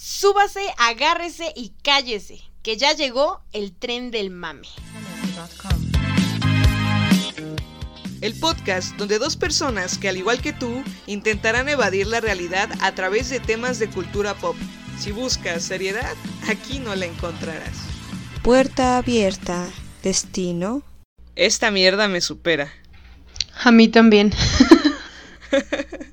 Súbase, agárrese y cállese, que ya llegó el tren del mame. El podcast donde dos personas que al igual que tú intentarán evadir la realidad a través de temas de cultura pop. Si buscas seriedad, aquí no la encontrarás. Puerta abierta. Destino. Esta mierda me supera. A mí también.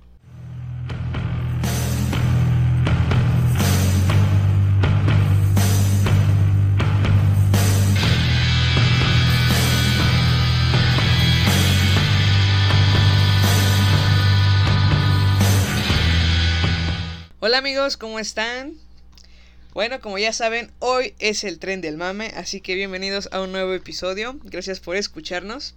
Hola amigos, ¿cómo están? Bueno, como ya saben, hoy es el tren del mame, así que bienvenidos a un nuevo episodio. Gracias por escucharnos.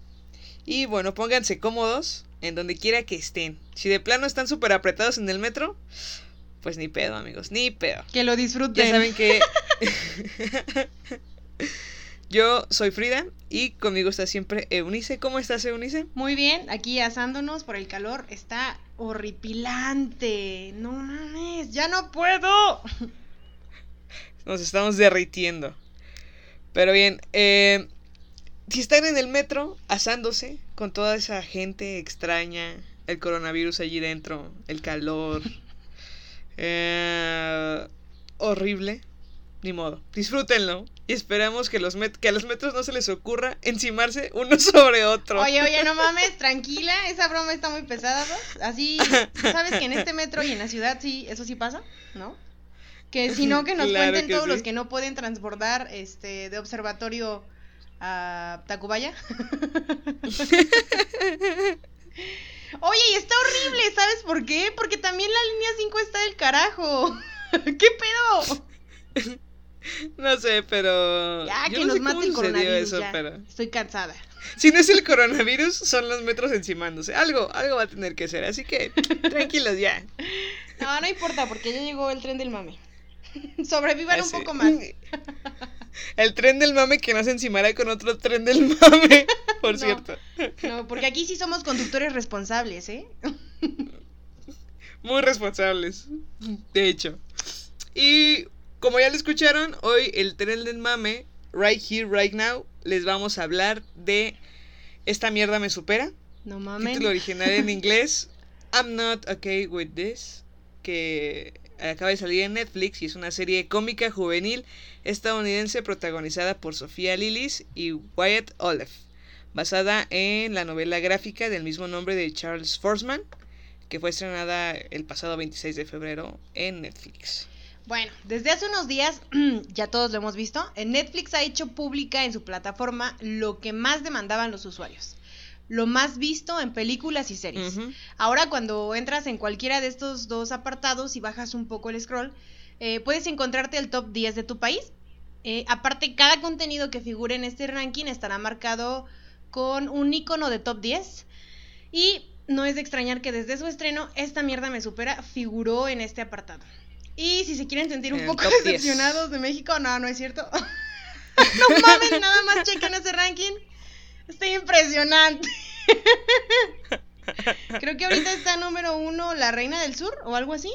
Y bueno, pónganse cómodos en donde quiera que estén. Si de plano están súper apretados en el metro, pues ni pedo, amigos, ni pedo. Que lo disfruten. Ya saben que yo soy Frida y conmigo está siempre Eunice. ¿Cómo estás, Eunice? Muy bien, aquí asándonos por el calor. Está horripilante. No mames, ya no puedo. Nos estamos derritiendo. Pero bien, eh, si están en el metro asándose con toda esa gente extraña, el coronavirus allí dentro, el calor, eh, horrible, ni modo, disfrútenlo. Y esperamos que, los que a los metros no se les ocurra encimarse uno sobre otro. Oye, oye, no mames, tranquila, esa broma está muy pesada, ¿no? Así, ¿sabes que en este metro y en la ciudad sí, eso sí pasa? ¿No? Que si no, que nos Claro cuenten que todos sí. los que no pueden transbordar este, de observatorio a Tacubaya. Oye, y está horrible, ¿sabes por qué? Porque también la línea 5 está del carajo. ¿Qué pedo? No sé, pero... Ya, yo que no nos sé mate el coronavirus. eso, ya. pero... Estoy cansada. Si no es el coronavirus, son los metros encimándose. Algo, algo va a tener que ser, así que tranquilos ya. No, no importa, porque ya llegó el tren del mame. Sobrevivan un Así. poco más. El tren del mame que no se encimará con otro tren del mame, por No. cierto. No, porque aquí sí somos conductores responsables, ¿eh? Muy responsables, de hecho. Y como ya lo escucharon, hoy el tren del mame, right here, right now, les vamos a hablar de Esta mierda me supera. No mames. Título original en inglés, I'm not okay with this, que acaba de salir en Netflix y es una serie cómica juvenil estadounidense protagonizada por Sofía Lillis y Wyatt Olive, basada en la novela gráfica del mismo nombre de Charles Forsman, que fue estrenada el pasado 26 de febrero en Netflix. Bueno, desde hace unos días, ya todos lo hemos visto, Netflix ha hecho pública en su plataforma lo que más demandaban los usuarios. Lo más visto en películas y series. Ahora cuando entras en cualquiera de estos dos apartados y bajas un poco el scroll, eh, puedes encontrarte el top 10 de tu país. Eh, aparte, cada contenido que figure en este ranking estará marcado con un icono de top 10. Y no es de extrañar que desde su estreno, esta mierda me supera figuró en este apartado. Y si se quieren sentir un poco top 10. decepcionados de México, no, no es cierto. no mames, nada más chequen ese ranking. Está impresionante. Creo que ahorita está número uno la Reina del Sur o algo así.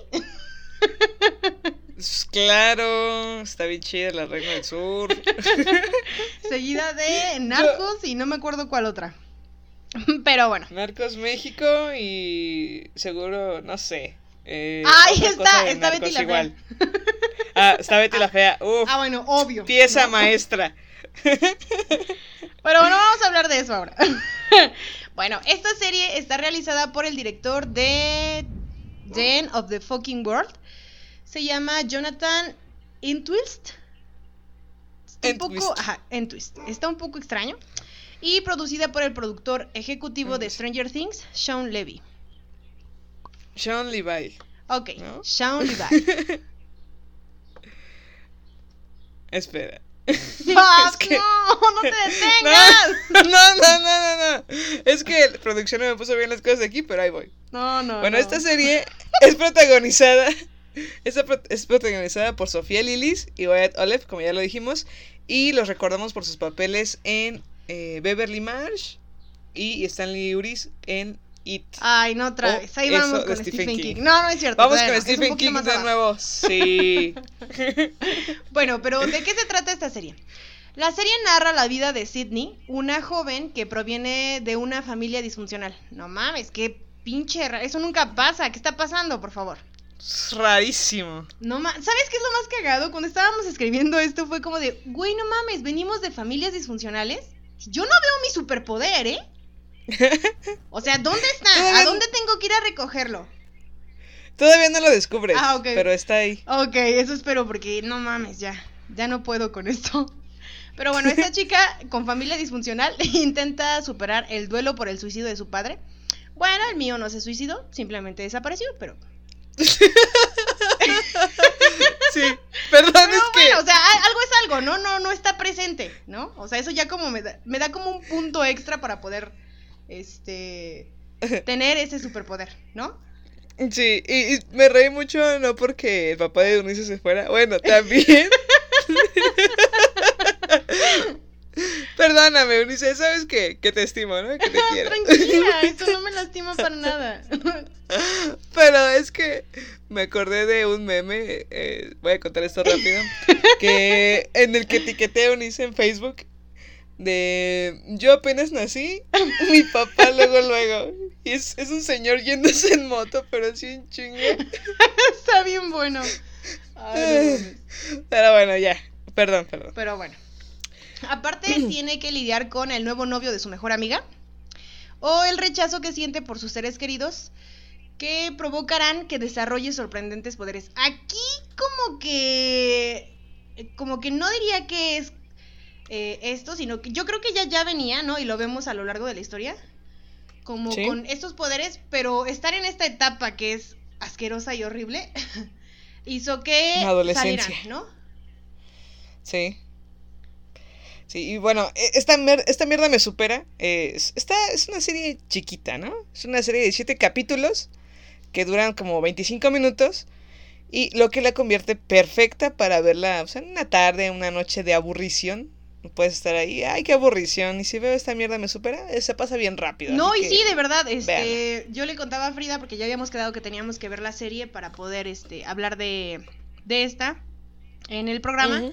Pues Claro, está bien chida la Reina del Sur. Seguida de Narcos y no me acuerdo cuál otra. Pero bueno. Narcos México y seguro, no sé. Eh, Ahí otra está, está Betty la Fea. Ah, está Betty la Fea. Uf, Ah, bueno, obvio. pieza ¿no? maestra. Pero no vamos a hablar de eso ahora. bueno, esta serie está realizada por el director de The End of the Fucking World. Se llama Jonathan Entwist. Está un poco, ajá, Entwist. Está un poco extraño. Y producida por el productor ejecutivo de Stranger Things, Sean Levy. Sean Levi. Ok, ¿No? Sean Levy. Espera. ¡Fuck, que- no! ¡No te detengas! No, no, no, no, no. Es que la producción no me puso bien las cosas aquí, pero ahí voy. No, no. Bueno, no. esta serie es protagonizada. esta es protagonizada por Sofía Lillis y Wyatt Olive, como ya lo dijimos. Y los recordamos por sus papeles en eh, Beverly Marsh y Stanley Uris en It. Ay, no otra vez. Ahí vamos con Stephen Stephen King. King. No, no es cierto. Vamos con Stephen King de nuevo. Sí. Bueno, pero ¿de qué se trata esta serie? La serie narra la vida de Sydney, una joven que proviene de una familia disfuncional. No mames, qué pinche... Eso nunca pasa. ¿Qué está pasando, por favor? Es rarísimo. No ma- ¿Sabes qué es lo más cagado? Cuando estábamos escribiendo esto fue como de, güey, no mames, venimos de familias disfuncionales. Yo no veo mi superpoder, ¿eh? O sea, ¿dónde está? Todavía ¿A dónde tengo que ir a recogerlo? Todavía no lo descubres. Ah, ok. Pero está ahí. Ok, eso espero porque no mames, ya, ya no puedo con esto. Pero bueno, esta chica con familia disfuncional intenta superar el duelo por el suicidio de su padre. Bueno, el mío no se suicidó, simplemente desapareció, pero... Sí. Perdón, Pero es bueno, o que. sea, algo es algo, ¿no? No, no está presente, ¿no? O sea, eso ya como me da, me da como un punto extra para poder, este, tener ese superpoder, ¿no? Sí, y, y me reí mucho no porque el papá de Eunice se fuera. Bueno, también. Perdóname, Eunice, sabes que, que te estimo, ¿no? Que te quiero. Tranquila, eso no me lastima para nada. Pero es que me acordé de un meme, eh, voy a contar esto rápido, que en el que etiqueté a Eunice en Facebook de yo apenas nací, mi papá luego luego. Y es, es un señor yéndose en moto, pero así en chinga. Está bien bueno. Ay, no mames. Pero bueno, ya. Perdón, perdón. Pero bueno. Aparte tiene que lidiar con el nuevo novio de su mejor amiga o el rechazo que siente por sus seres queridos que provocarán que desarrolle sorprendentes poderes. Aquí como que como que no diría que es eh, esto, sino que yo creo que ya ya venía, ¿no? Y lo vemos a lo largo de la historia. Como Sí. con estos poderes, pero estar en esta etapa que es asquerosa y horrible hizo que adolescencia. salieran, ¿no? Sí. Sí, y bueno, e- esta, mier- esta mierda me supera. eh, es- esta es una serie chiquita, ¿no? Es una serie de siete capítulos que duran como 25 minutos. Y lo que la convierte perfecta para verla o sea, en una tarde, una noche de aburrición. Puedes estar ahí, ay, qué aburrición. Y si veo esta mierda me supera, eh, se pasa bien rápido. No, y que- sí, de verdad, este, yo le contaba a Frida porque ya habíamos quedado que teníamos que ver la serie para poder este hablar de, de esta en el programa,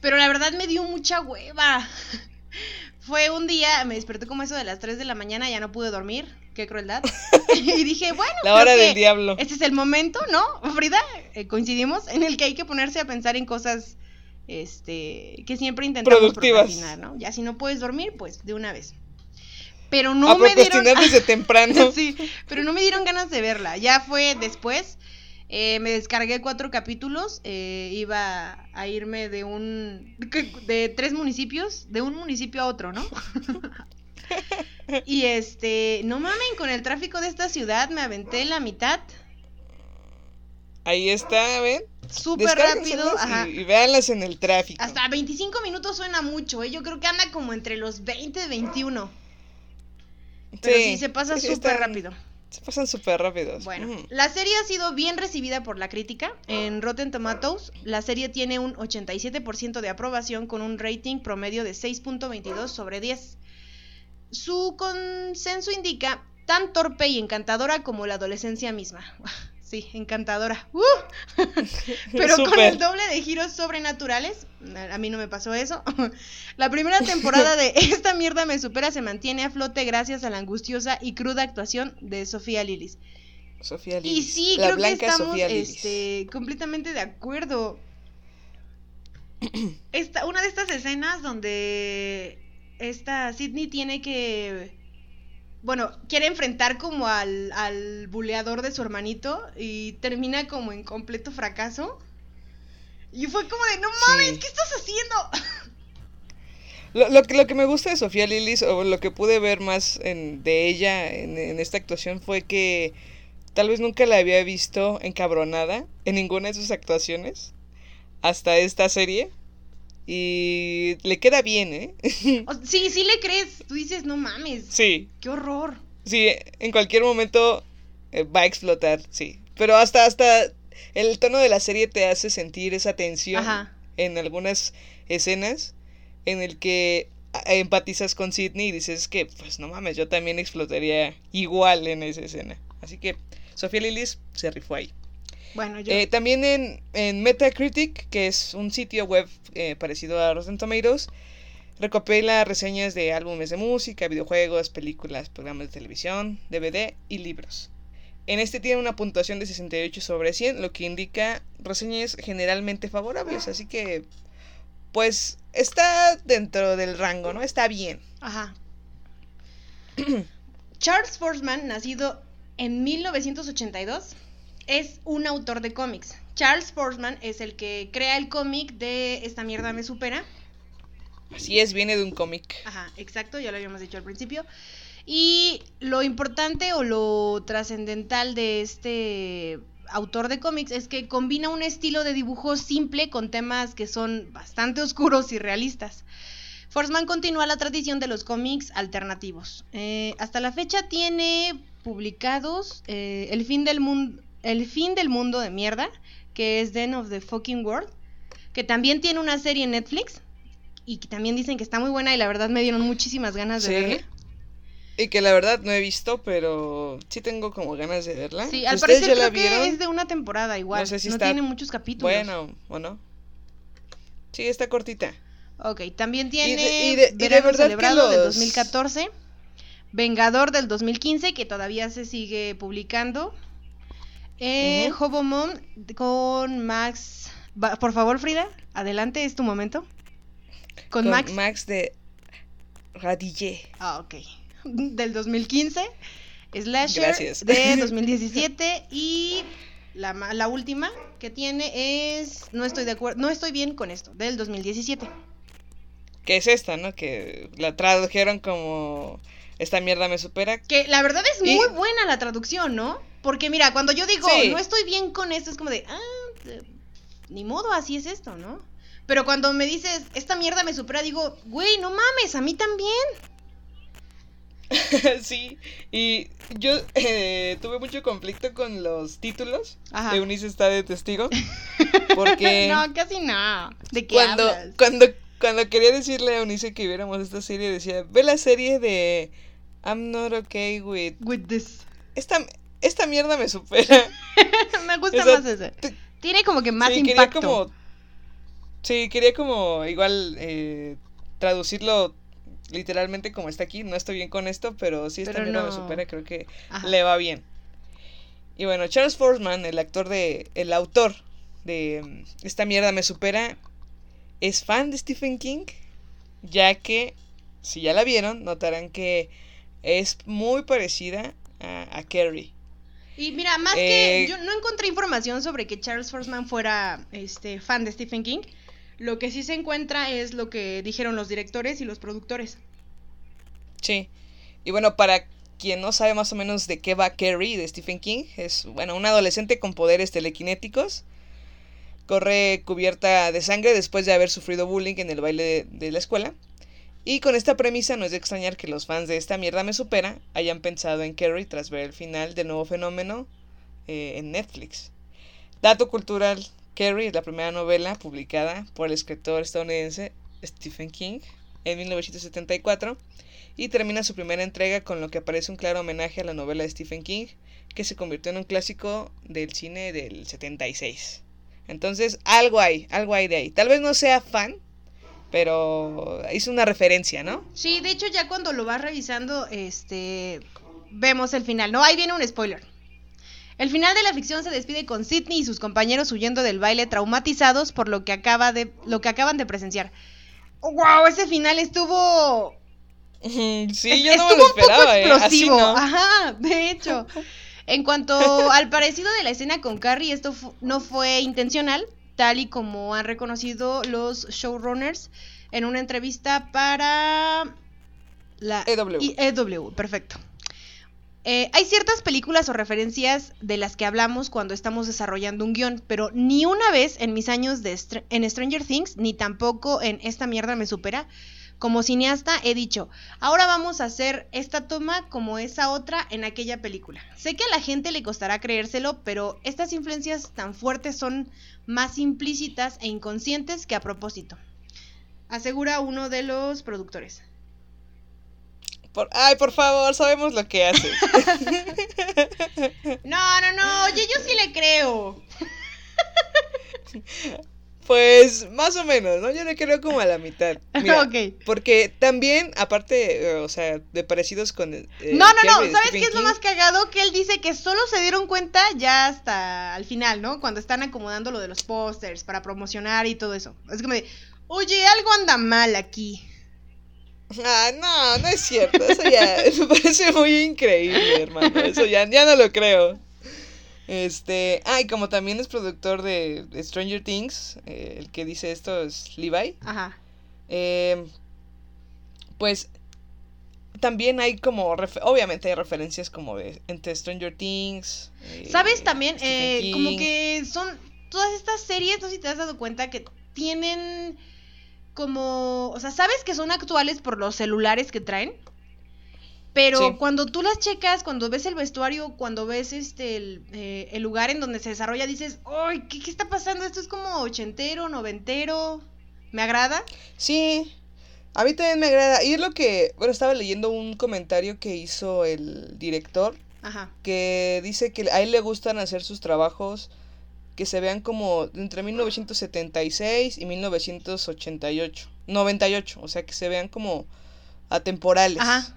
pero la verdad me dio mucha hueva. Fue un día, me desperté como eso de las 3 de la mañana, ya no pude dormir, qué crueldad. y dije, bueno, La hora del diablo. Este es el momento, ¿no? Frida, Eh, coincidimos en el que hay que ponerse a pensar en cosas este que siempre intentamos Productivas. procrastinar, ¿no? Ya si no puedes dormir, pues de una vez. Pero no a me dieron desde temprano. sí, pero no me dieron ganas de verla. Ya fue después. eh, me descargué cuatro capítulos. eh, iba a irme de un. de tres municipios. De un municipio a otro, ¿no? y este. No mamen, con el tráfico de esta ciudad me aventé la mitad. Ahí está, ¿ven? Súper rápido. Ajá. Y, y véanlas en el tráfico. Hasta 25 minutos suena mucho, ¿eh? Yo creo que anda como entre los 20 y 21. Pero sí, se pasa súper rápido. Se pasan súper rápidos. Bueno, la serie ha sido bien recibida por la crítica. En Rotten Tomatoes, la serie tiene un 87% de aprobación con un rating promedio de 6.22 sobre 10. Su consenso indica tan torpe y encantadora como la adolescencia misma. Sí, encantadora. ¡Uh! Pero con el doble de giros sobrenaturales, a mí no me pasó eso. La primera temporada de Esta mierda me supera se mantiene a flote gracias a la angustiosa y cruda actuación de Sofía Lilis. Sofía Y Lilis. sí, la creo que estamos este, completamente de acuerdo. Esta, una de estas escenas donde esta Sidney tiene que. Bueno, quiere enfrentar como al, al buleador de su hermanito y termina como en completo fracaso. Y fue como de, no mames, Sí. ¿qué estás haciendo? Lo, lo que, lo que me gusta de Sofía Lilis, o lo que pude ver más en- de ella en, en esta actuación, fue que tal vez nunca la había visto encabronada en ninguna de sus actuaciones hasta esta serie. Y le queda bien, ¿eh? Sí, sí le crees. Tú dices, no mames, sí, qué horror. sí, en cualquier momento eh, va a explotar, sí. Pero hasta, hasta el tono de la serie te hace sentir esa tensión Ajá. en algunas escenas en el que empatizas con Sidney y dices que, pues no mames, yo también explotaría igual en esa escena. Así que Sofía Lilis se rifó ahí. Bueno, yo... Eh, también en, en, Metacritic, que es un sitio web eh, parecido a Rotten Tomatoes, recopila reseñas de álbumes de música, videojuegos, películas, programas de televisión, DVD y libros. En este tiene una puntuación de 68 sobre 100, lo que indica reseñas generalmente favorables, así que pues está dentro del rango, ¿no? Está bien. Ajá. Charles Forsman, nacido en 1982, es un autor de cómics. Charles Forsman es el que crea el cómic de Esta mierda me supera. Así es, viene de un cómic. Ajá, exacto, ya lo habíamos dicho al principio. Y lo importante o lo trascendental de este autor de cómics es que combina un estilo de dibujo simple con temas que son bastante oscuros y realistas. Forsman continúa la tradición de los cómics alternativos. Eh, hasta la fecha tiene publicados eh, el, fin del mundo, el fin del mundo de mierda, que es Den of the Fucking World, que también tiene una serie en Netflix y que también dicen que está muy buena y la verdad me dieron muchísimas ganas de verla. Y que la verdad no he visto, pero sí tengo como ganas de verla. Sí, al parecer creo que es de una temporada igual. No sé si no tiene muchos capítulos. Bueno, ¿o no? Sí, está cortita. Ok, también tiene y de, Verano Celebrado del 2014, Vengador del 2015, que todavía se sigue publicando, eh, Hobomon con Max... Por favor, Frida, adelante, es tu momento. Con, Max. Max de Radille. Ah, ok del 2015, Slasher de 2017 y la, la, última que tiene es no estoy de acuerdo, no estoy bien con esto, del 2017. Que es esta, ¿no? Que la tradujeron como esta mierda me supera. Que la verdad es muy buena la traducción, ¿no? Porque mira, cuando yo digo no estoy bien con esto, es como de, ah, ni modo, así es esto, ¿no? Pero cuando me dices, esta mierda me supera, digo, güey, no mames, a mí también. sí, y yo eh, tuve mucho conflicto con los títulos. De Eunice está de testigo. Porque. no, casi no. ¿De qué cuando, Cuando, cuando quería decirle a Eunice que viéramos esta serie, decía: Ve la serie de I'm not okay with. With this. Esta, esta mierda me supera. me gusta más ese. Tiene como que más impacto. Quería como, sí, quería como igual eh, traducirlo literalmente como está aquí, no estoy bien con esto, pero si esta mierda me supera, creo que le va bien. Y bueno, Charles Forsman, el actor de. el autor de mm, Esta mierda me supera, es fan de Stephen King, ya que, si ya la vieron, notarán que es muy parecida a, a Carrie. Y mira, más que eh, yo no encontré información sobre que Charles Forsman fuera este fan de Stephen King. Lo que sí se encuentra es lo que dijeron los directores y los productores. Sí. Y bueno, para quien no sabe más o menos de qué va Carrie de Stephen King, es bueno, un adolescente con poderes telequinéticos. Corre cubierta de sangre después de haber sufrido bullying en el baile de, la escuela. Y con esta premisa no es de extrañar que los fans de esta mierda me supera hayan pensado en Carrie tras ver el final del nuevo fenómeno eh, en Netflix. Dato cultural, Carrie es la primera novela publicada por el escritor estadounidense Stephen King en 1974 y termina su primera entrega con lo que aparece un claro homenaje a la novela de Stephen King que se convirtió en un clásico del cine del 76. Entonces, algo hay, algo hay de ahí. Tal vez no sea fan, pero hizo una referencia, ¿no? Sí, de hecho ya cuando lo vas revisando, este, vemos el final, ¿no? Ahí viene un spoiler. El final de la ficción se despide con Sidney y sus compañeros huyendo del baile traumatizados por lo que, acaba de, lo que acaban de presenciar. ¡Wow! Ese final estuvo... Sí, yo no me lo esperaba, un poco ¿eh? explosivo. Ajá, de hecho. En cuanto al parecido de la escena con Carrie, esto no fue intencional, tal y como han reconocido los showrunners en una entrevista para la EW. EW, perfecto. Eh, hay ciertas películas o referencias de las que hablamos cuando estamos desarrollando un guion, pero ni una vez en mis años de en Stranger Things, ni tampoco en Esta mierda me supera, como cineasta he dicho, ahora vamos a hacer esta toma como esa otra en aquella película. Sé que a la gente le costará creérselo, pero estas influencias tan fuertes son más implícitas e inconscientes que a propósito. Asegura uno de los productores. Por, ay, por favor, sabemos lo que hace. no, no, no, oye, yo sí le creo. Pues más o menos, ¿no? Yo le creo como a la mitad. Mira, Ok. Porque también, aparte, eh, o sea, de parecidos con... eh, No, no, no, ¿sabes Stephen qué es lo más cagado? Que él dice que solo se dieron cuenta ya hasta al final, ¿no? Cuando están acomodando lo de los pósters para promocionar y todo eso. Es que me dice, oye, algo anda mal aquí. Ah, no, no es cierto. Eso ya me parece muy increíble, hermano. Eso ya, ya no lo creo. Este, ah, y como también es productor de, Stranger Things, eh, el que dice esto es Levi. Ajá. eh, pues también hay como, obviamente hay referencias como de entre Stranger Things. eh, ¿Sabes también? Eh, como que son todas estas series, no sé si te has dado cuenta que tienen como, o sea, sabes que son actuales por los celulares que traen, pero Sí. cuando tú las checas, cuando ves el vestuario, cuando ves este el, eh, el lugar en donde se desarrolla, dices, ¡ay, ¿qué, qué está pasando! Esto es como ochentero, noventero, me agrada. Sí, a mí también me agrada. Y es lo que, bueno, estaba leyendo un comentario que hizo el director Ajá. que dice que a él le gustan hacer sus trabajos que se vean como entre 1976 y 1988, 98, o sea, que se vean como atemporales, Ajá.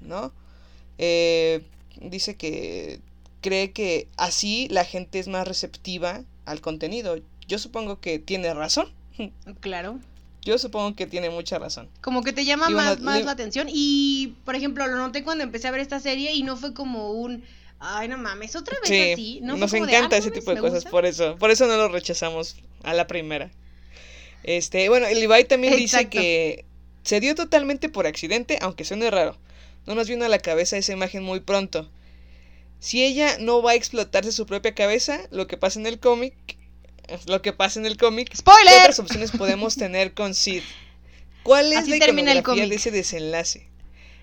¿No? Eh, dice que cree que así la gente es más receptiva al contenido. Yo supongo que tiene razón. Claro. Yo supongo que tiene mucha razón. Como que te llama bueno, más, más le- la atención. Y, por ejemplo, lo noté cuando empecé a ver esta serie y no fue como un, ay, no mames, otra vez Sí, así. No nos de, encanta "Ah, ese tipo de cosas, gusta". por eso, por eso no lo rechazamos a la primera. Este, bueno, el Levi también dice que se dio totalmente por accidente, aunque suene raro. No nos vino a la cabeza esa imagen muy pronto. Si ella no va a explotarse su propia cabeza, lo que pasa en el cómic, lo que pasa en el cómic, ¿qué ¡Spoiler! otras opciones podemos tener con Sid? ¿Cuál es Así la termina el iconografía de ese desenlace?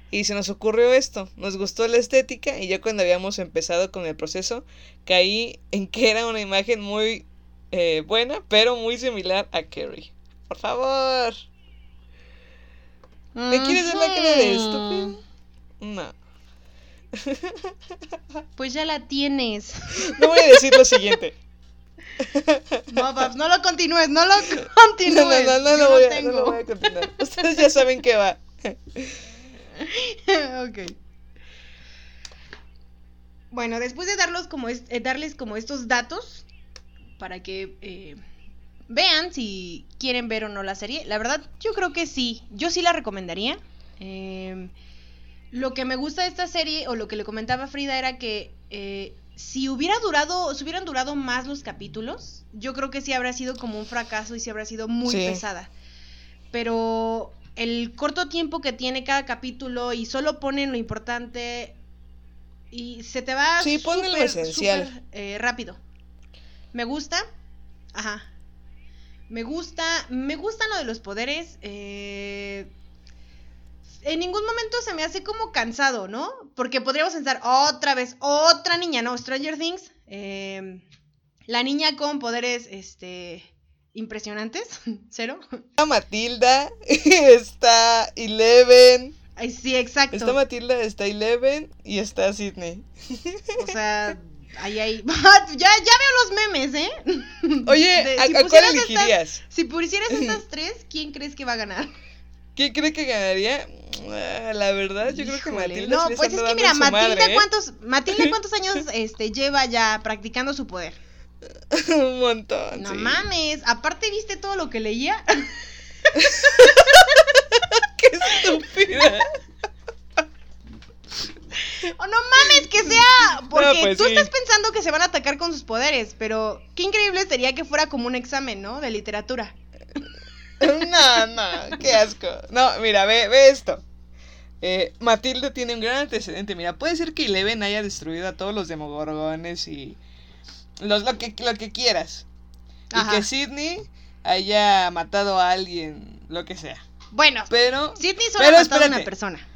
Y se nos ocurrió esto, nos gustó la estética y ya cuando habíamos empezado con el proceso caí en que era una imagen muy eh, buena, pero muy similar a Carrie. Por favor, ¿me quieres dar la cara de estúpido? No, Pues ya la tienes. no voy a decir lo siguiente. No, Babs, no lo continúes, no lo No, no, continúes. no, no, Yo lo voy a, no lo voy a continuar. Ustedes ya saben qué va. ok. Bueno, después de darlos como es- eh, darles como estos datos para que eh, vean si quieren ver o no la serie, la verdad yo creo que sí, yo sí la recomendaría. Em, lo que me gusta de esta serie o lo que le comentaba Frida era que eh, si hubiera durado, si hubieran durado más los capítulos, yo creo que sí habría sido como un fracaso y sí habría sido muy Sí. pesada. Pero el corto tiempo que tiene cada capítulo y solo ponen lo importante y se te va Sí, ponen lo esencial. eh, rápido. Me gusta. Ajá. Me gusta. Me gusta lo de los poderes. eh, en ningún momento se me hace como cansado, ¿no? Porque podríamos pensar otra vez, otra niña, ¿no? Stranger Things. eh, la niña con poderes, este, impresionantes, cero. Está Matilda, está Eleven, Ay, sí, exacto. está Matilda, está Eleven y está Sydney. O sea, ahí, ahí. ya, ya veo los memes, ¿eh? Oye, De- ¿a, si a cuál estas- elegirías? Si pusieras estas tres, ¿quién crees que va a ganar? ¿Quién cree que ganaría? Ah, La verdad, yo creo que Matilda No, sí pues es que mira, Matilda, madre, ¿eh? ¿cuántos, Matilda, ¿cuántos años este, lleva ya practicando su poder? Un montón. No sí. mames, aparte viste todo lo que leía. ¡Qué estúpida! ¡Oh, no mames, que sea! Porque pues tú sí. estás pensando que se van a atacar con sus poderes, pero qué increíble sería que fuera como un examen, ¿no? De literatura. No, no, qué asco. No, mira, ve, ve esto. Eh, Matilda tiene un gran antecedente. Mira, puede ser que Eleven haya destruido a todos los demogorgones y los, lo, que, lo que quieras. Y que Sidney haya matado a alguien, lo que sea. Bueno, Pero, Sidney solo pero ha matado a una persona.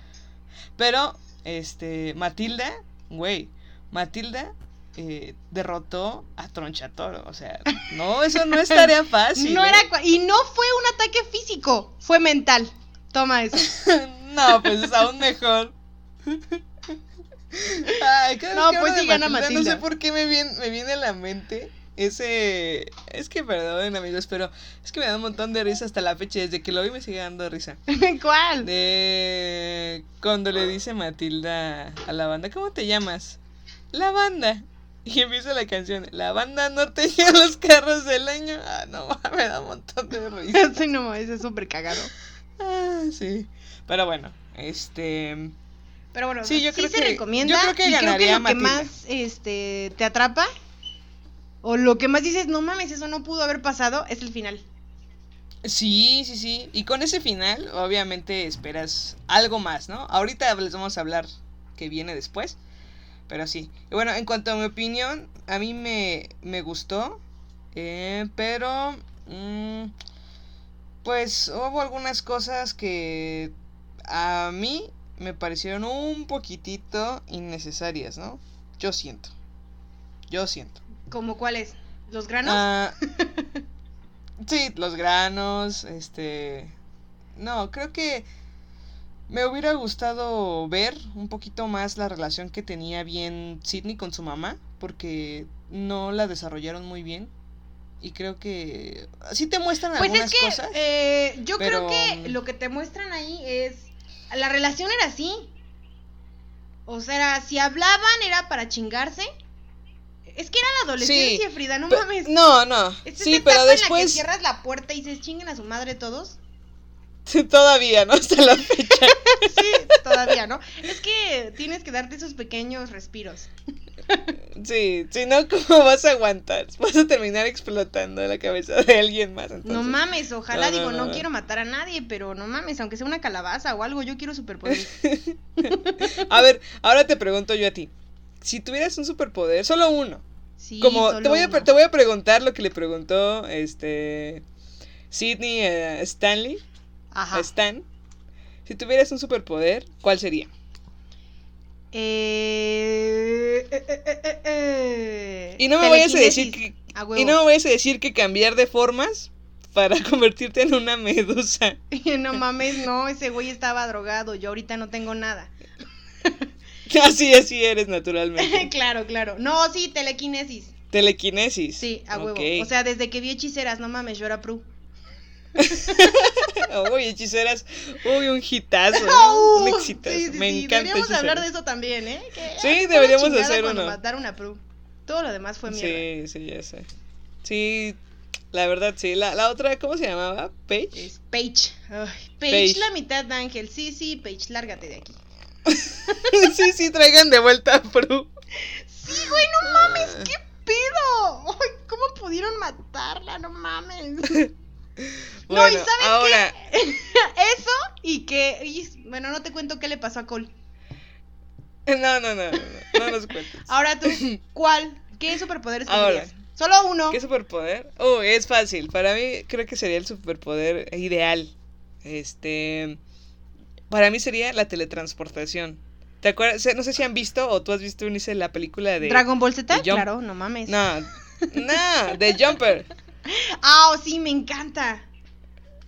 pero, este, Matilda, güey, Matilda eh, derrotó a Tronchatoro. O sea, no, eso no es tarea fácil. No ¿eh? era cua- y no fue un ataque físico, fue mental. Toma eso. no, pues es aún mejor. Ay, No, pues sí gana Matilda, No sé por qué me viene, me viene a la mente ese... Es que perdonen amigos, pero es que me da un montón de risa hasta la fecha. Desde que lo vi me sigue dando risa. ¿Cuál? De cuando le dice Matilda a la banda, ¿cómo te llamas? La banda. Y empieza la canción, la banda norteña los carros del año. Ah, no, me da un montón de risa. Sí, no, ese es súper cagado. Ah, sí. Pero bueno, este... Pero bueno, Sí, sí, yo creo se que- recomienda. yo creo que y creo que ganaría lo que más este, te atrapa, o lo que más dices, no mames, eso no pudo haber pasado, es el final. Sí, sí, sí. Y con ese final, obviamente esperas algo más, ¿no? Ahorita les vamos a hablar que viene después. Pero sí. Y bueno, en cuanto a mi opinión, a mí me, me gustó. eh, pero... mm, pues hubo algunas cosas que a mí me parecieron un poquitito innecesarias, ¿no? Yo siento. Yo siento. ¿Como cuál es? ¿Los granos? Ah, sí, los granos, este... No, creo que me hubiera gustado ver un poquito más la relación que tenía bien Sidney con su mamá, porque no la desarrollaron muy bien. Y creo que sí te muestran pues algunas es que cosas. eh, yo creo que lo que te muestran ahí es. La relación era así. O sea, si hablaban era para chingarse. Es que era la adolescencia, Frida, no mames. No, no. Es Sí, pero etapa en la que después cierras la puerta y dices chinguen a su madre todos. Todavía, ¿no? Hasta la fecha. Sí, todavía, ¿no? Es que tienes que darte esos pequeños respiros. Sí, si no, ¿cómo vas a aguantar? Vas a terminar explotando la cabeza de alguien más. No mames, ojalá, No, no, digo, no, no. quiero matar a nadie, pero no mames, aunque sea una calabaza o algo, yo quiero superpoderes. A ver, ahora te pregunto yo a ti. Si tuvieras un superpoder, solo uno. Sí, como solo te voy, a, te voy a preguntar lo que le preguntó este Sidney a Stanley, Ajá. Stan. Si tuvieras un superpoder, ¿cuál sería? Eh. Y no me vayas a decir que a huevo. y no me vayas a decir que cambiar de formas para convertirte en una medusa. no mames, no, ese güey estaba drogado, yo ahorita no tengo nada. Así así eres naturalmente. claro, claro. No, sí, telequinesis. Telequinesis. Sí, a huevo. O sea, desde que vi hechiceras, no mames, yo era Pru. Uy, hechiceras. Uy, un hitazo. un exitazo. sí, sí, Me sí, encanta Deberíamos hablar de hechiceras. eso también, ¿eh? Que, Sí, ah, deberíamos hacer uno. mataron a Pru. Todo lo demás fue mierda. Sí, sí, ya sé. Sí, la verdad, sí. La, la otra, ¿cómo se llamaba? ¿Paige? Es. Ay, Paige, Paige. la mitad de ángel. Sí, sí, Paige, lárgate de aquí. sí, sí, traigan de vuelta a Prue. Sí, güey, no mames, qué pedo. Ay, ¿cómo pudieron matarla? No mames. No, y ¿sabes ahora, qué? Eso y que, y- bueno, no te cuento qué le pasó a Cole. no, no, no, no, no nos cuentes. Ahora tú, ¿cuál? ¿Qué superpoderes Ahora. tendrías? Solo uno. ¿Qué superpoder? Oh, es fácil. Para mí creo que sería el superpoder ideal. Este, para mí sería la teletransportación. ¿Te acuerdas? No sé si han visto o tú has visto Unice la película de ¿Dragon Ball Z? de Claro, no mames. No, no, de Jumper. Ah, oh, sí, me encanta.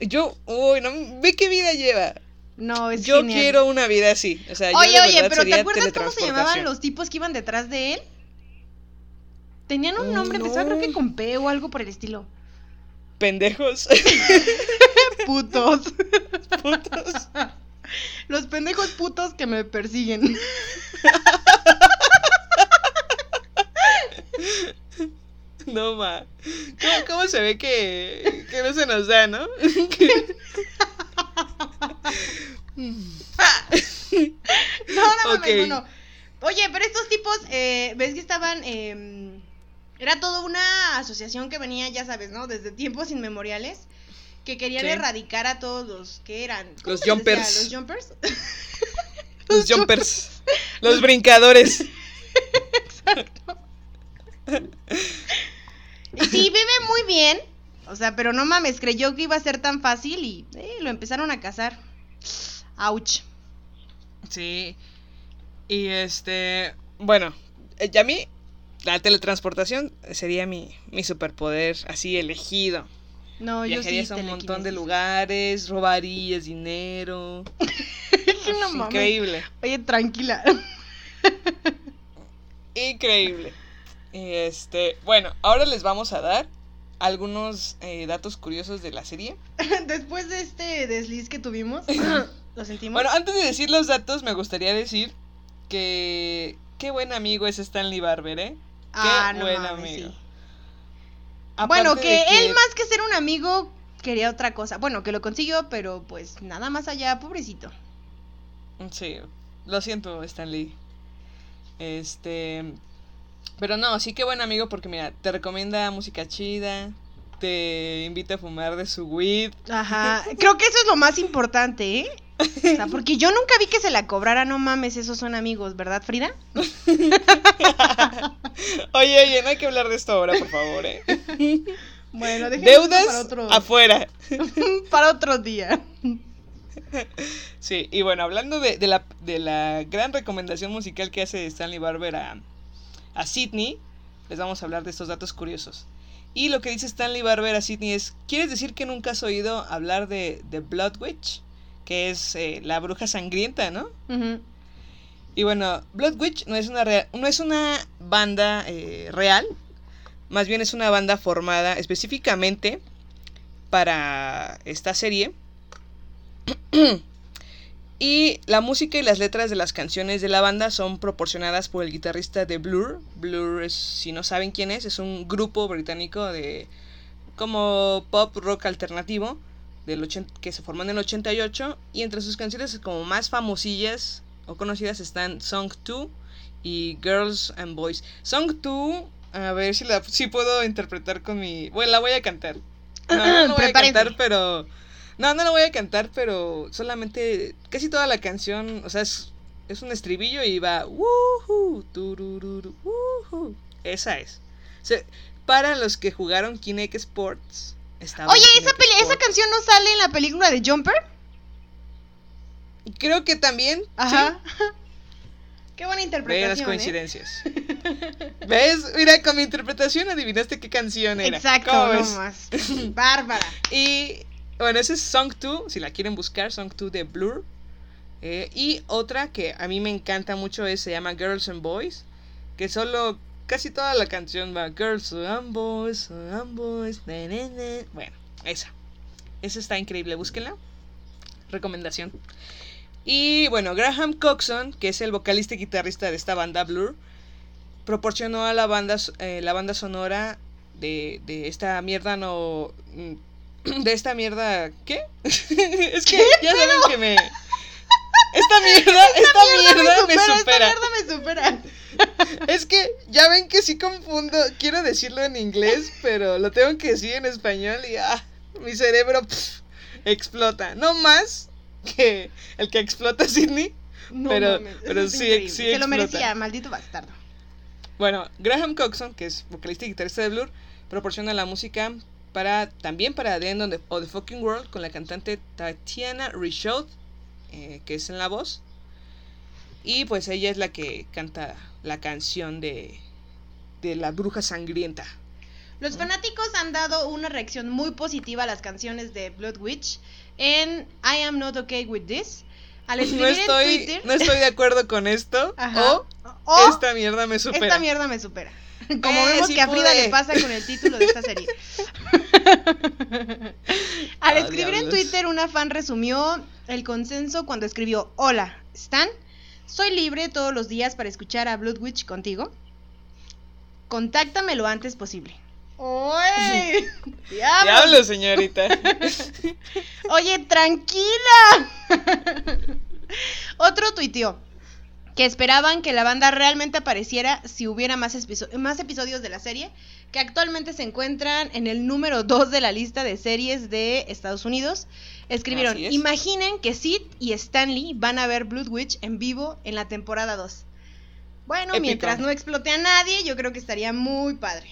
Yo, uy, no, ve qué vida lleva. No, es Yo genial. quiero una vida así. O sea, yo Oye, de oye, pero ¿te acuerdas cómo se llamaban los tipos que iban detrás de él? Tenían un Oh, nombre, empezaba creo que no. con P o algo por el estilo. Pendejos. Putos. putos. Los pendejos putos que me persiguen. No, ma. ¿Cómo, cómo se ve que, que no se nos da, no? No, no, no, no. Oye, pero estos tipos, eh, ¿ves que estaban... em, era toda una asociación que venía, ya sabes, ¿no? Desde tiempos inmemoriales. Que querían Sí. erradicar a todos los que eran... ¿cómo Los jumpers. Los jumpers. Los jumpers. Los brincadores. Y sí, vive muy bien. O sea, pero no mames, creyó que iba a ser tan fácil y eh, lo empezaron a cazar. Ouch. Sí. Y este. Bueno, eh, y a mí. la teletransportación sería mi, mi superpoder así elegido. No, yo sí. Viajarías a un montón de lugares, robarías dinero. No. Increíble. Oye, tranquila. Increíble. Este, bueno, ahora les vamos a dar algunos eh, datos curiosos de la serie. Después de este desliz que tuvimos, lo sentimos. Bueno, antes de decir los datos, me gustaría decir que qué buen amigo es Stanley Barber, ¿eh? Qué ah, no buen mames, amigo. sí. Bueno, de que, él más que ser un amigo quería otra cosa. Bueno, que lo consiguió, pero pues nada más allá, pobrecito. Sí, lo siento, Stanley. Este. Pero no, sí que buen amigo porque mira, te recomienda música chida, te invita a fumar de su weed. Ajá, creo que eso es lo más importante, ¿eh? O sea, porque yo nunca vi que se la cobrara, no mames, esos son amigos, ¿verdad, Frida? Oye, oye, no hay que hablar de esto ahora, por favor, ¿eh? Bueno, Deudas para otro, afuera. para otro día. Sí, y bueno, hablando de, de la, de la gran recomendación musical que hace Stanley Barber a, a Sidney, les vamos a hablar de estos datos curiosos. Y lo que dice Stanley Barber a Sidney es, ¿quieres decir que nunca has oído hablar de, de Blood Witch? Que es eh, la bruja sangrienta, ¿no? Y bueno, Blood Witch no es una, no es una banda eh, real, más bien es una banda formada específicamente para esta serie. y la música y las letras de las canciones de la banda son proporcionadas por el guitarrista de Blur. Blur, es, si no saben quién es, es un grupo británico de como pop rock alternativo del 80 que se formó en el 88 y entre sus canciones como más famosillas o conocidas están Song 2 y Girls and Boys. Song 2, a ver si la si puedo interpretar con mi, bueno, la voy a cantar. No, no, la voy a cantar, pero no, no la voy a cantar, pero solamente casi toda la canción, o sea, es, es un estribillo y va woohoo, turururu, woohoo. Esa es. O sea, para los que jugaron Kinect Sports, estaba Oye, ¿esa, esa canción no sale en la película de Jumper? Creo que también. Ajá. Qué buena Sí, ve interpretación. las ¿eh? coincidencias. ¿Ves? Mira, con mi interpretación adivinaste qué canción era. Exacto, más. Bárbara. Y bueno, ese es Song 2, si la quieren buscar, Song 2 de Blur. Eh, y otra que a mí me encanta mucho es, se llama Girls and Boys, que solo casi toda la canción va Girls and Boys, and Boys, na, na, na". bueno, esa. Esa está increíble, búsquenla. Recomendación. Y bueno, Graham Coxon, que es el vocalista y guitarrista de esta banda Blur, proporcionó a la banda eh, la banda sonora de, de esta mierda no mm, de esta mierda ¿qué? es que ya saben que me esta mierda esta, mierda, me supera, Esta mierda me supera. es que ya ven que sí confundo quiero decirlo en inglés pero lo tengo que decir en español y ah, mi cerebro explota no más que el que explota Sidney No Pero- mames, pero sí- increíble. sí Se lo merecía, maldito bastardo. Bueno, Graham Coxon, que es vocalista y guitarrista de Blur, proporciona la música para también para The End of the, of the Fucking World con la cantante Tatiana Richaud, eh, que es en la voz. Y pues ella es la que canta la canción de, de la bruja sangrienta. Los fanáticos han dado una reacción muy positiva a las canciones de Blood Witch en I Am Not Okay With This. Al No escribir estoy, en Twitter. no estoy de acuerdo con esto. Ajá. O o esta mierda me supera. esta mierda me supera. Como Eh, vemos sí que a Frida le pasa con el título de esta serie. Al Ah, escribir en. Twitter, una fan resumió el consenso cuando escribió: Hola, Stan, soy libre todos los días para escuchar a Blood Witch contigo. Contáctame lo antes posible. ¡Oye! ¡Diablos! Diablo, señorita. Oye, tranquila. Otro tuiteó que esperaban que la banda realmente apareciera si hubiera más, episo- más episodios de la serie, que actualmente se encuentran en el número 2 de la lista de series de Estados Unidos. Escribieron, es. imaginen que Sid y Stanley van a ver Blood Witch en vivo en la temporada 2. Bueno, Épico. mientras no explote a nadie, yo creo que estaría muy padre.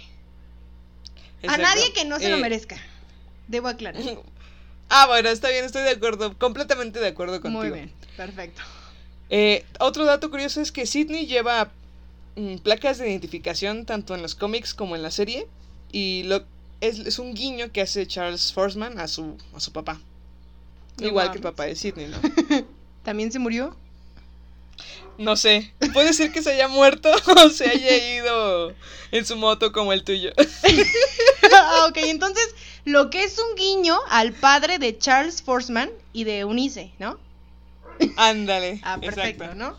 A nadie que no se lo Eh, merezca. Debo aclarar. Ah, bueno, está bien, estoy de acuerdo, completamente de acuerdo contigo. Muy bien, perfecto. Eh, otro dato curioso es que Sidney lleva mm, placas de identificación tanto en los cómics como en la serie. Y lo, es, es un guiño que hace Charles Forsman a su, a su papá. No Igual que el papá de Sidney, ¿no? ¿También se murió? No sé, puede ser que se haya muerto o se haya ido en su moto como el tuyo. ah, ok, entonces lo que es un guiño al padre de Charles Forsman y de Eunice, ¿no? Ándale. Ah, perfecto, exacto. ¿no?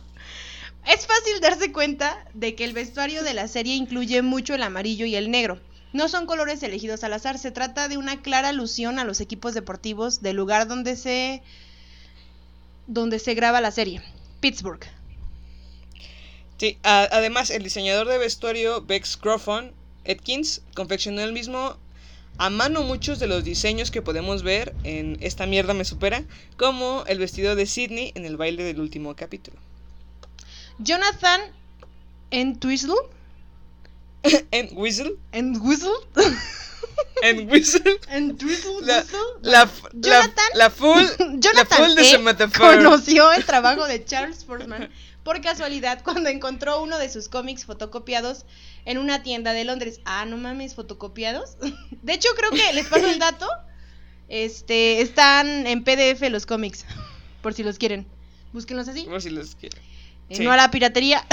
Es fácil darse cuenta de que el vestuario de la serie incluye mucho el amarillo y el negro. No son colores elegidos al azar, se trata de una clara alusión a los equipos deportivos del lugar donde se donde se graba la serie, Pittsburgh. Sí, a- además el diseñador de vestuario Bex Crawford Atkins confeccionó el mismo a mano muchos de los diseños que podemos ver en Esta mierda me supera, como el vestido de Sidney en el baile del último capítulo. Jonathan Entwistle, En Whistle, en Whistle, la, Whistle, la, bueno, la, Jonathan. la full, la Jonathan full de E. Samantha conoció el trabajo de Charles Forsman por casualidad cuando encontró uno de sus cómics fotocopiados en una tienda de Londres. Ah, no mames, fotocopiados. De hecho, creo que les paso el dato. Este, están en PDF los cómics, por si los quieren. Búsquenlos así. Por si los quieren. eh, Sí. No a la piratería.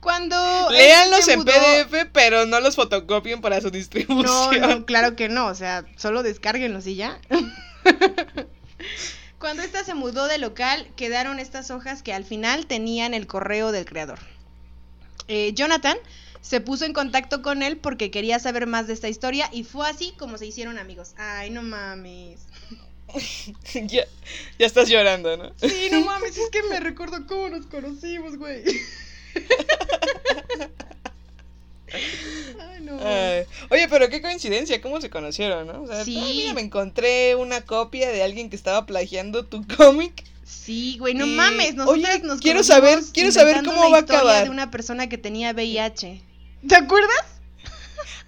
Cuando él Léanlos se en mudó- PDF, pero no los fotocopien para su No, distribución. no, claro que no, o sea, solo descárguenlos y ya. Cuando esta se mudó de local, quedaron estas hojas que al final tenían el correo del creador. Eh, Jonathan se puso en contacto con él porque quería saber más de esta historia y fue así como se hicieron amigos. Ay, no mames. ya, ya estás llorando, ¿no? Sí, no mames, es que me recuerdo cómo nos conocimos, güey. Ay, no. Ay, oye, pero qué coincidencia, ¿cómo se conocieron, no? O sea, Sí. mira, me encontré una copia de alguien que estaba plagiando tu cómic. Sí, güey, no Y, mames, nosotros oye, nos quiero saber- quiero saber cómo va a acabar. de una persona que tenía VIH. ¿Te acuerdas?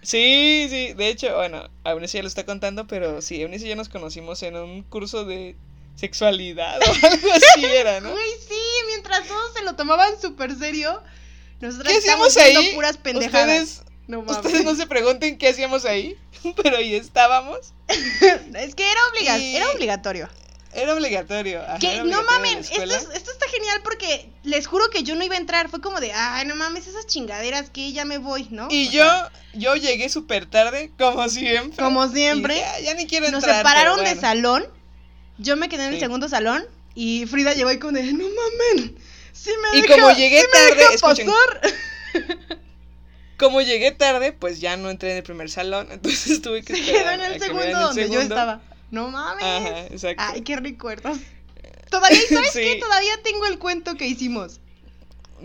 Sí, sí, de hecho, bueno, Eunice ya lo está contando, pero sí, Eunice y yo nos conocimos en un curso de sexualidad o algo así era, ¿no? Güey, sí, mientras todos se lo tomaban súper serio, nosotros ¿Qué hacíamos ahí? puras pendejadas. Ustedes, no mames. ustedes no se pregunten qué hacíamos ahí, pero ahí estábamos. Es que era, obliga- Y- era obligatorio. Era obligatorio. ajá, Que era no obligatorio mamen, esto, es- esto está genial porque les juro que yo no iba a entrar. Fue como de, ay, no mames, esas chingaderas que ya me voy, ¿no? Y O yo, sea, yo llegué súper tarde, como siempre. como siempre, "Ah, ya ni quiero nos entrar. separaron pero de bueno". salón. Yo me quedé en el Sí. segundo salón y Frida llegó ahí como de, no mamen, sí me Y deja- como llegué sí tarde, escuchen. pasar. Como llegué tarde, pues ya no entré en el primer salón, entonces tuve que Se esperar quedó en el segundo el donde yo segundo. estaba. No mames. Ajá, exacto. Ay, qué recuerdos. Todavía, ¿sabes qué? Sí. Todavía tengo el cuento que hicimos.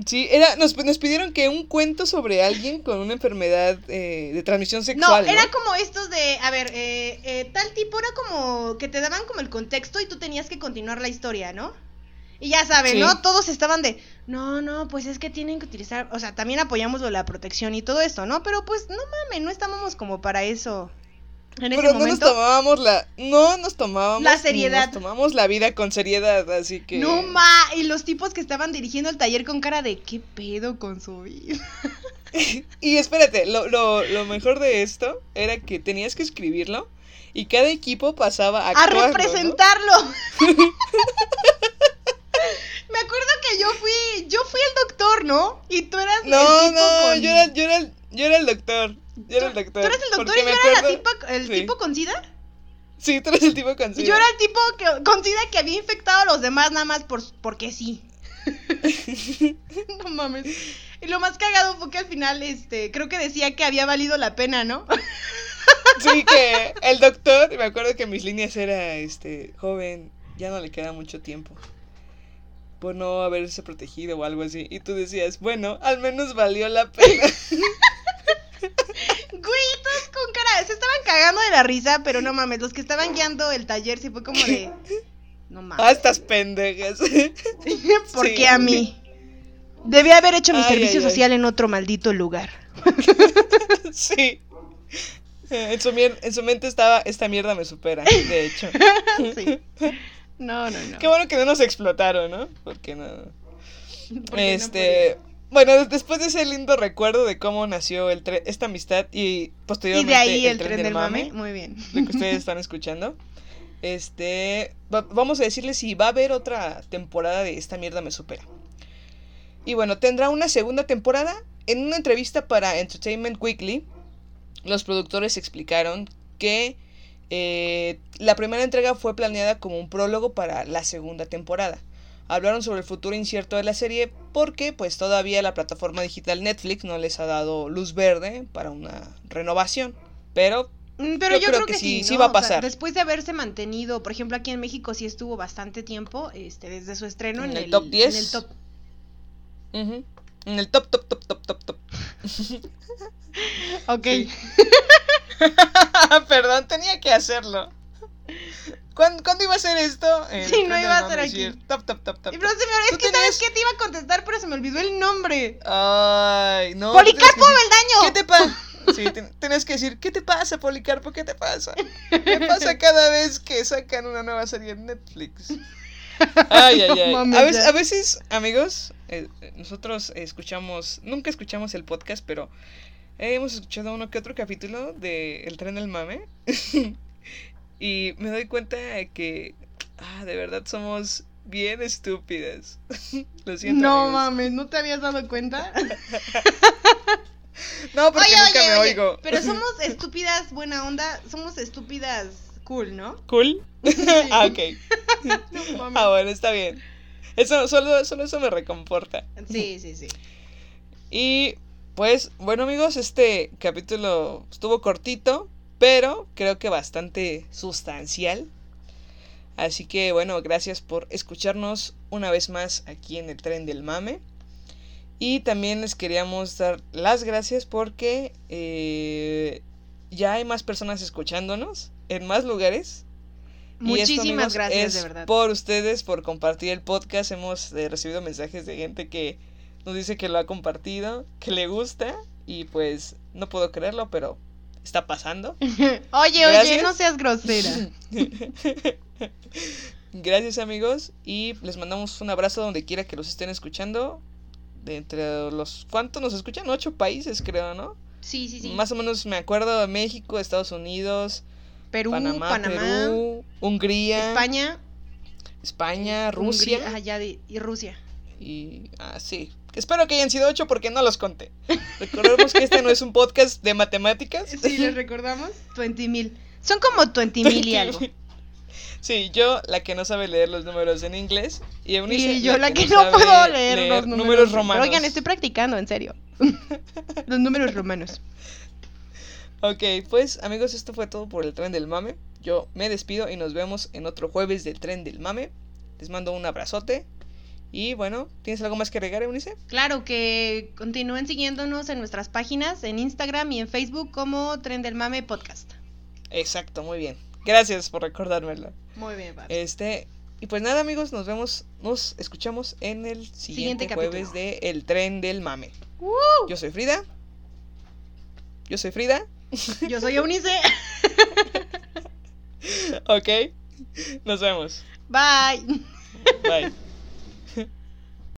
Sí, era, nos, nos pidieron que un cuento sobre alguien con una enfermedad eh, de transmisión No, sexual. ¿no? era como estos de, a ver, eh, eh, tal tipo era como que te daban como el contexto y tú tenías que continuar la historia, ¿no? Y ya saben, Sí. ¿no? Todos estaban de, no, no, pues es que tienen que utilizar, o sea, también apoyamos lo de la protección y todo esto, ¿no? Pero pues, no mames, no estábamos como para eso en ese Pero no nos tomábamos la. No nos tomábamos. La seriedad. Nos tomamos la vida con seriedad, así que. No ma, y los tipos que estaban dirigiendo el taller con cara de qué pedo con su vida. Y espérate, lo, lo, lo mejor de esto era que tenías que escribirlo y cada equipo pasaba a, A actuarlo, ¿no? Me acuerdo que yo fui, yo fui el doctor, ¿no? Y tú eras el No, tipo no, con- yo, era, yo, era el, yo era el doctor. Yo era el ¿Tú- doctor. ¿Tú eres el doctor y yo me era la acuerdo- tipa, el sí. tipo con sida? Sí, tú eres el tipo con sida. yo era el tipo que, con sida que había infectado a los demás nada más por, porque sí. no mames. Y lo más cagado fue que al final, este, creo que decía que había valido la pena, ¿no? Sí, que el doctor, me acuerdo que mis líneas era, este, joven, ya no le queda mucho tiempo. Por no haberse protegido o algo así. Y tú decías, bueno, al menos valió la pena. Güey, todos con cara, se estaban cagando de la risa, pero no mames, los que estaban guiando el taller sí fue como de... No ah, mames. estas pendejas. ¿Por sí. qué a mí? Debí haber hecho mi Ay, servicio ay, ay. social en otro maldito lugar. sí. Eh, En su, en su mente estaba, esta mierda me supera, de hecho. sí. No, no, no. Qué bueno que no nos explotaron, ¿no? Porque no. Porque Este, bueno, después de ese lindo recuerdo de cómo nació el esta amistad y y posteriormente de ahí el, tren del mame. Muy bien. lo que ustedes están escuchando. Este, va- vamos a decirles si va a haber otra temporada de esta mierda me supera. Y bueno, tendrá una segunda temporada. En una entrevista para Entertainment Weekly, los productores explicaron que eh, la primera entrega fue planeada como un prólogo para la segunda temporada. Hablaron sobre el futuro incierto de la serie porque pues todavía la plataforma digital Netflix no les ha dado luz verde para una renovación. Pero Mm, Pero Yo yo, creo creo, que que, sí, sí, va a O sea, pasar. después de haberse mantenido, por ejemplo, aquí en México sí estuvo bastante tiempo, este, desde su estreno ¿En en, el top 10? En el top. En el top, top, top, top, top, top. Ok. Perdón, tenía que hacerlo. ¿Cuándo, cuándo iba a ser esto? El Sí, no iba a ser aquí. Top, top, top, top. Y pero se me, es que sabes tenías- que te iba a contestar, pero se me olvidó el nombre. Ay, no. ¡Policarpo que Beldaño! ¿Qué te pasa? Sí, ten- tenés que decir, ¿qué te pasa, Policarpo? ¿Qué te pasa? Me pasa cada vez que sacan una nueva serie en Netflix. Ay, ay, ay. A veces, a veces amigos, eh, eh, nosotros escuchamos, nunca escuchamos el podcast, pero hemos escuchado uno que otro capítulo de El tren del mame. y me doy cuenta de que, ah, de verdad somos bien estúpidas. Lo siento. No amigos. mames, ¿no te habías dado cuenta? No, porque oye, nunca oye, me oye, oigo. pero somos estúpidas buena onda, somos estúpidas cool, ¿no? ¿Cool? ah, ok. No mames. Ah, bueno, está bien. Eso, solo, solo eso me reconforta. Sí, sí, sí. Y pues, bueno amigos, este capítulo estuvo cortito, pero creo que bastante sustancial. Así que bueno, gracias por escucharnos una vez más aquí en el tren del mame. Y también les queríamos dar las gracias porque eh, ya hay más personas escuchándonos en más lugares. Y esto, Muchísimas amigos, gracias, es de verdad. Por ustedes, por compartir el podcast. Hemos eh, recibido mensajes de gente que nos dice que lo ha compartido, que le gusta. Y pues no puedo creerlo, pero está pasando. Oye, oye, Gracias. no seas grosera. Gracias amigos y les mandamos un abrazo donde quiera que los estén escuchando. De entre los... ¿Cuántos nos escuchan? Ocho países creo, ¿no? Sí, sí, sí. Más o menos me acuerdo de México, Estados Unidos, Perú, Panamá, Panamá, Perú, Hungría, España, España, Rusia. Hungría, ajá, de- y Rusia. Y. Ah, sí. Espero que hayan sido ocho porque no los conté. Recordemos que este no es un podcast de matemáticas. Sí, les recordamos, 20 mil. Son como 20 mil y algo. Sí, yo la que no sabe leer los números en inglés. Y, Eunice, Y yo la que no puedo leer, los números, romanos. Oigan, estoy practicando, en serio. los números romanos. Ok, pues amigos, esto fue todo por el tren del mame. Yo me despido y nos vemos en otro jueves del tren del mame. Les mando un abrazote. Y bueno, ¿tienes algo más que agregar, Eunice? Claro que continúen siguiéndonos en nuestras páginas, en Instagram y en Facebook como Tren del Mame Podcast. Exacto, muy bien. Gracias por recordármelo. Muy bien. Este, y pues nada, amigos, nos vemos, nos escuchamos en el siguiente, Siguiente jueves de El Tren del Mame. Yo soy Frida. Yo soy Frida. Yo soy Eunice. Ok. Nos vemos. Bye. Bye.